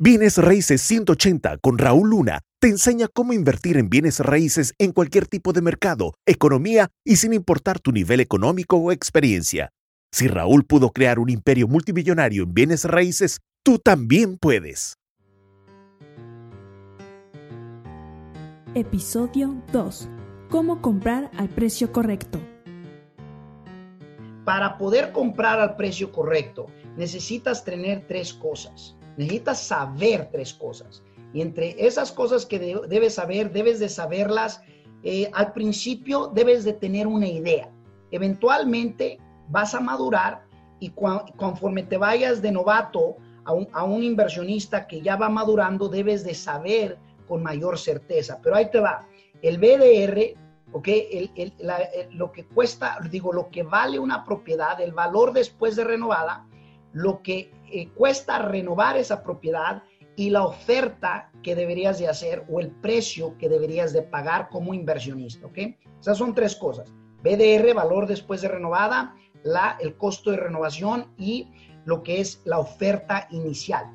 Bienes Raíces 180 con Raúl Luna te enseña cómo invertir en bienes raíces en cualquier tipo de mercado, economía y sin importar tu nivel económico o experiencia. Si Raúl pudo crear un imperio multimillonario en bienes raíces, tú también puedes. Episodio 2. ¿Cómo comprar al precio correcto? Para poder comprar al precio correcto, necesitas tener tres cosas necesitas saber tres cosas. Y entre esas cosas que debes saber, debes de saberlas. Eh, al principio debes de tener una idea. Eventualmente vas a madurar y conforme te vayas de novato a un, a un, inversionista que ya va madurando, debes de saber con mayor certeza. Pero ahí te va. El BDR, ¿ok? El, lo que cuesta, digo, lo que vale una propiedad, el valor después de renovada, lo que eh, cuesta renovar esa propiedad y la oferta que deberías de hacer o el precio que deberías de pagar como inversionista, ¿ok? Esas son tres cosas. BDR, valor después de renovada, la, el costo de renovación y lo que es la oferta inicial.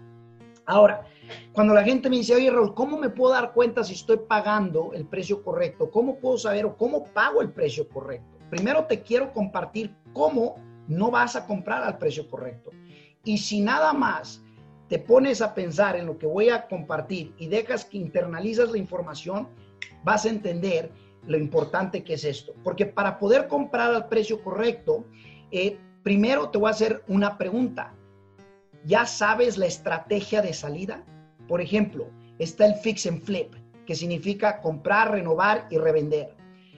Ahora, cuando la gente me dice, oye Raúl, ¿cómo me puedo dar cuenta si estoy pagando el precio correcto? ¿Cómo puedo saber o cómo pago el precio correcto? Primero te quiero compartir cómo no vas a comprar al precio correcto. Y si nada más te pones a pensar en lo que voy a compartir y dejas que internalizas la información, vas a entender lo importante que es esto. Porque para poder comprar al precio correcto, eh, primero te voy a hacer una pregunta. ¿Ya sabes la estrategia de salida? Por ejemplo, está el fix and flip, que significa comprar, renovar y revender.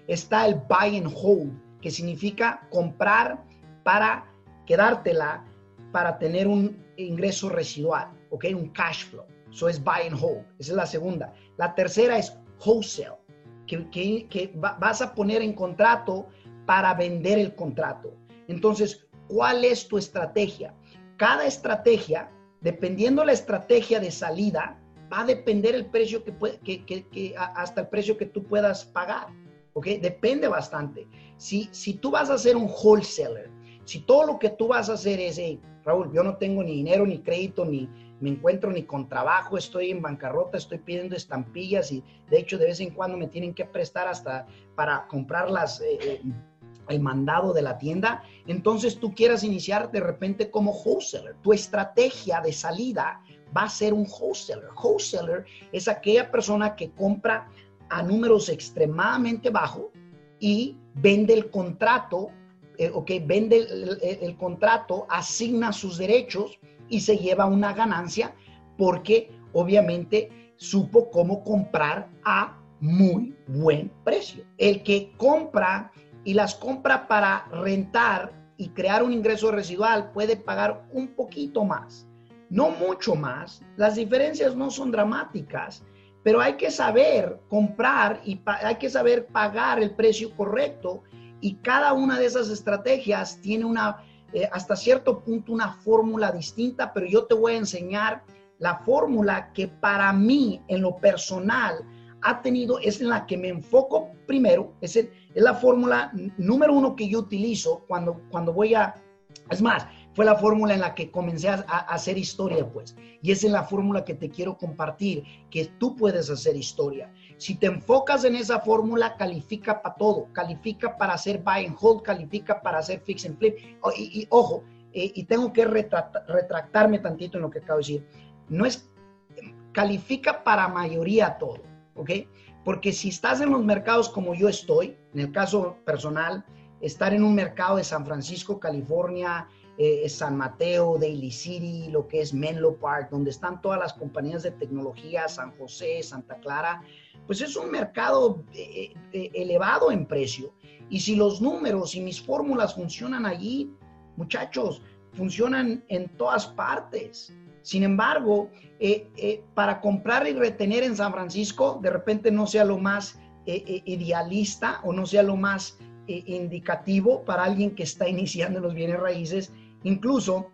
Está el buy and hold, que significa comprar para quedártela para tener un ingreso residual, ¿ok? Un cash flow. Eso es buy and hold. Esa es la segunda. La tercera es wholesale, que, que, vas a poner en contrato para vender el contrato. Entonces, ¿cuál es tu estrategia? Cada estrategia, dependiendo la estrategia de salida, va a depender el precio que, que, que, hasta el precio que tú puedas pagar. ¿Ok? Depende bastante. Si, si tú vas a ser un wholesaler, si todo lo que tú vas a hacer es, Raúl, yo no tengo ni dinero, ni crédito, ni me encuentro ni con trabajo, estoy en bancarrota, estoy pidiendo estampillas y de hecho de vez en cuando me tienen que prestar hasta para comprar las, eh, eh, el mandado de la tienda. Entonces tú quieras iniciar de repente como wholesaler. Tu estrategia de salida va a ser un wholesaler. Wholesaler es aquella persona que compra a números extremadamente bajos y vende el contrato eh, ok, vende el, contrato, asigna sus derechos y se lleva una ganancia porque obviamente supo cómo comprar a muy buen precio. El que compra y las compra para rentar y crear un ingreso residual puede pagar un poquito más, no mucho más. Las diferencias no son dramáticas, pero hay que saber comprar y hay que saber pagar el precio correcto y cada una de esas estrategias tiene una, eh, hasta cierto punto, una fórmula distinta, pero yo te voy a enseñar la fórmula que para mí, en lo personal, ha tenido, es en la que me enfoco primero, es, es la fórmula número uno que yo utilizo cuando, cuando voy a, es más, fue la fórmula en la que comencé a, hacer historia, pues. Y es en la fórmula que te quiero compartir, que tú puedes hacer historia. Si te enfocas en esa fórmula, califica para todo. Califica para hacer buy and hold, califica para hacer fix and flip. Y, ojo, eh, y tengo que retractarme tantito en lo que acabo de decir. No es, califica para mayoría todo, ¿ok? Porque si estás en los mercados como yo estoy, en el caso personal, estar en un mercado de San Francisco, California, eh, San Mateo, Daily City, lo que es Menlo Park, donde están todas las compañías de tecnología, San José, Santa Clara, pues es un mercado eh, eh, elevado en precio. Y si los números y mis fórmulas funcionan allí, muchachos, funcionan en todas partes. Sin embargo, para comprar y retener en San Francisco, de repente no sea lo más idealista o no sea lo más indicativo para alguien que está iniciando los bienes raíces Incluso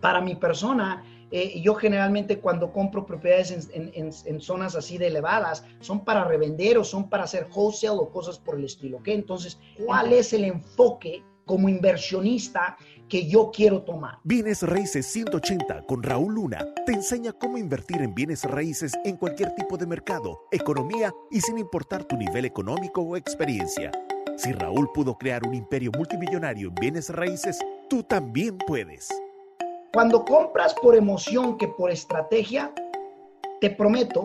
para mi persona, eh, yo generalmente cuando compro propiedades en, zonas así de elevadas, son para revender o son para hacer wholesale o cosas por el estilo. ¿ok? Entonces, ¿cuál es el enfoque como inversionista que yo quiero tomar. Bienes Raíces 180 con Raúl Luna te enseña cómo invertir en bienes raíces en cualquier tipo de mercado, economía y sin importar tu nivel económico o experiencia. Si Raúl pudo crear un imperio multimillonario en bienes raíces, tú también puedes. Cuando compras por emoción que por estrategia, te prometo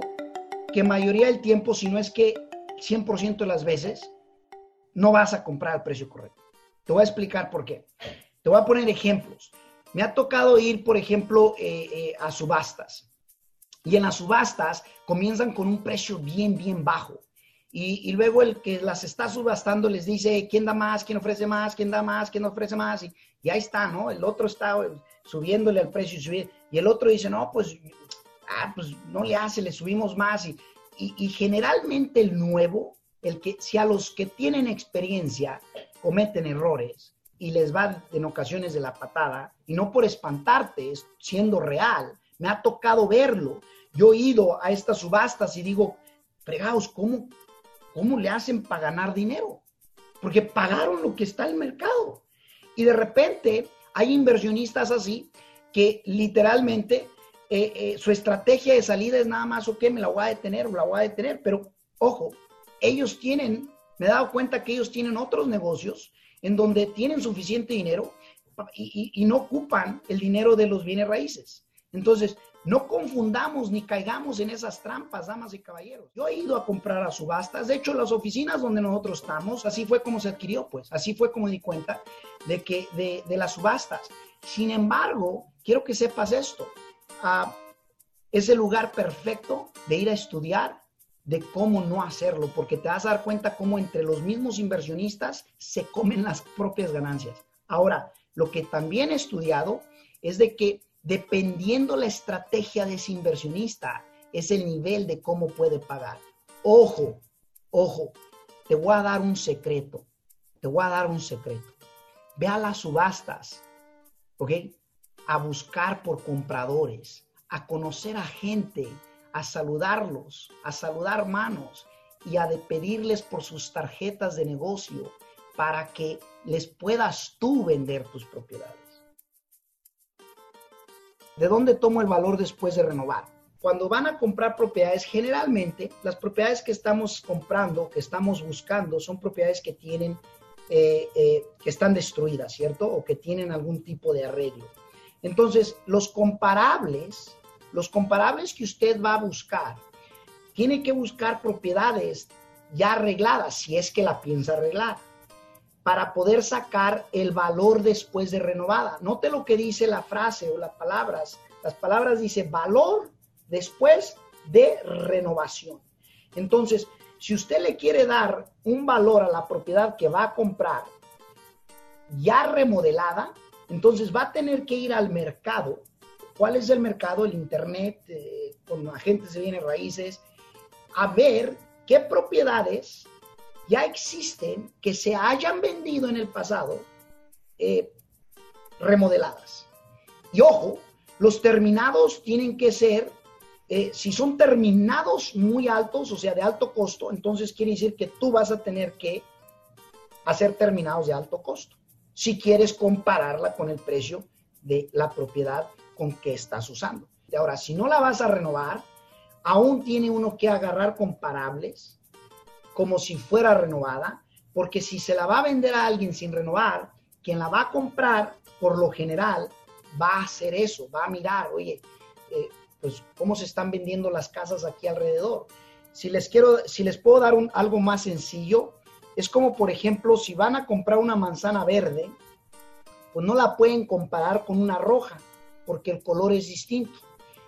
que mayoría del tiempo, si no es que 100% de las veces, no vas a comprar al precio correcto. Te voy a explicar por qué. Te voy a poner ejemplos. Me ha tocado ir, por ejemplo, eh, eh, a subastas. Y en las subastas comienzan con un precio bien, bien bajo. Y, luego el que las está subastando les dice quién da más, quién ofrece más, quién da más, quién ofrece más. Y, y ahí está, ¿no? El otro está subiéndole al precio y subir. Y el otro dice, no, pues, ah, pues no le hace, le subimos más. Y, y, generalmente el nuevo, el que, si a los que tienen experiencia cometen errores, y les va en ocasiones de la patada, y no por espantarte, es siendo real. Me ha tocado verlo. Yo he ido a estas subastas y digo, fregados, ¿cómo, cómo le hacen para ganar dinero? Porque pagaron lo que está el mercado. Y de repente hay inversionistas así que literalmente eh, eh, su estrategia de salida es nada más, ok, me la voy a detener o la voy a detener, pero ojo, ellos tienen, me he dado cuenta que ellos tienen otros negocios en donde tienen suficiente dinero y, no ocupan el dinero de los bienes raíces. Entonces, no confundamos ni caigamos en esas trampas, damas y caballeros. Yo he ido a comprar a subastas, de hecho, las oficinas donde nosotros estamos, así fue como se adquirió, pues, así fue como di cuenta de que de, las subastas. Sin embargo, quiero que sepas esto. Ah, es el lugar perfecto de ir a estudiar de cómo no hacerlo, porque te vas a dar cuenta cómo entre los mismos inversionistas se comen las propias ganancias. Ahora, lo que también he estudiado es de que dependiendo la estrategia de ese inversionista, es el nivel de cómo puede pagar. Ojo, ojo, te voy a dar un secreto, te voy a dar un secreto. Ve a las subastas, ¿ok? A buscar por compradores, a conocer a gente a saludarlos, a saludar manos y a pedirles por sus tarjetas de negocio para que les puedas tú vender tus propiedades. ¿De dónde tomo el valor después de renovar? Cuando van a comprar propiedades, generalmente las propiedades que estamos comprando, que estamos buscando, son propiedades que tienen, eh, eh, que están destruidas, ¿cierto? O que tienen algún tipo de arreglo. Entonces, los comparables los comparables que usted va a buscar, tiene que buscar propiedades ya arregladas, si es que la piensa arreglar, para poder sacar el valor después de renovada. Note lo que dice la frase o las palabras. Las palabras dice valor después de renovación. Entonces, si usted le quiere dar un valor a la propiedad que va a comprar ya remodelada, entonces va a tener que ir al mercado cuál es el mercado, el Internet, eh, con agentes de bienes raíces, a ver qué propiedades ya existen que se hayan vendido en el pasado eh, remodeladas. Y ojo, los terminados tienen que ser, eh, si son terminados muy altos, o sea, de alto costo, entonces quiere decir que tú vas a tener que hacer terminados de alto costo, si quieres compararla con el precio de la propiedad con que estás usando. Ahora, si no la vas a renovar, aún tiene uno que agarrar comparables como si fuera renovada, porque si se la va a vender a alguien sin renovar, quien la va a comprar, por lo general, va a hacer eso, va a mirar, oye, eh, pues cómo se están vendiendo las casas aquí alrededor. Si les quiero, si les puedo dar algo más sencillo, es como por ejemplo, si van a comprar una manzana verde, pues no la pueden comparar con una roja, porque el color es distinto.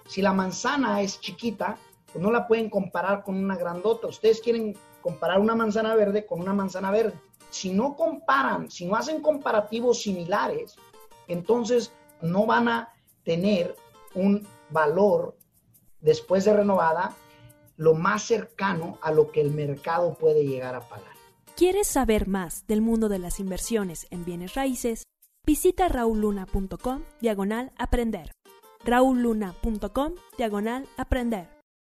Si la manzana es chiquita, pues no la pueden comparar con una grandota. Ustedes quieren comparar una manzana verde con una manzana verde. Si no comparan, si no hacen comparativos similares, entonces no van a tener un valor después de renovada lo más cercano a lo que el mercado puede llegar a pagar. ¿Quieres saber más del mundo de las inversiones en bienes raíces? Visita rauluna.com diagonal aprender. rauluna.com diagonal aprender.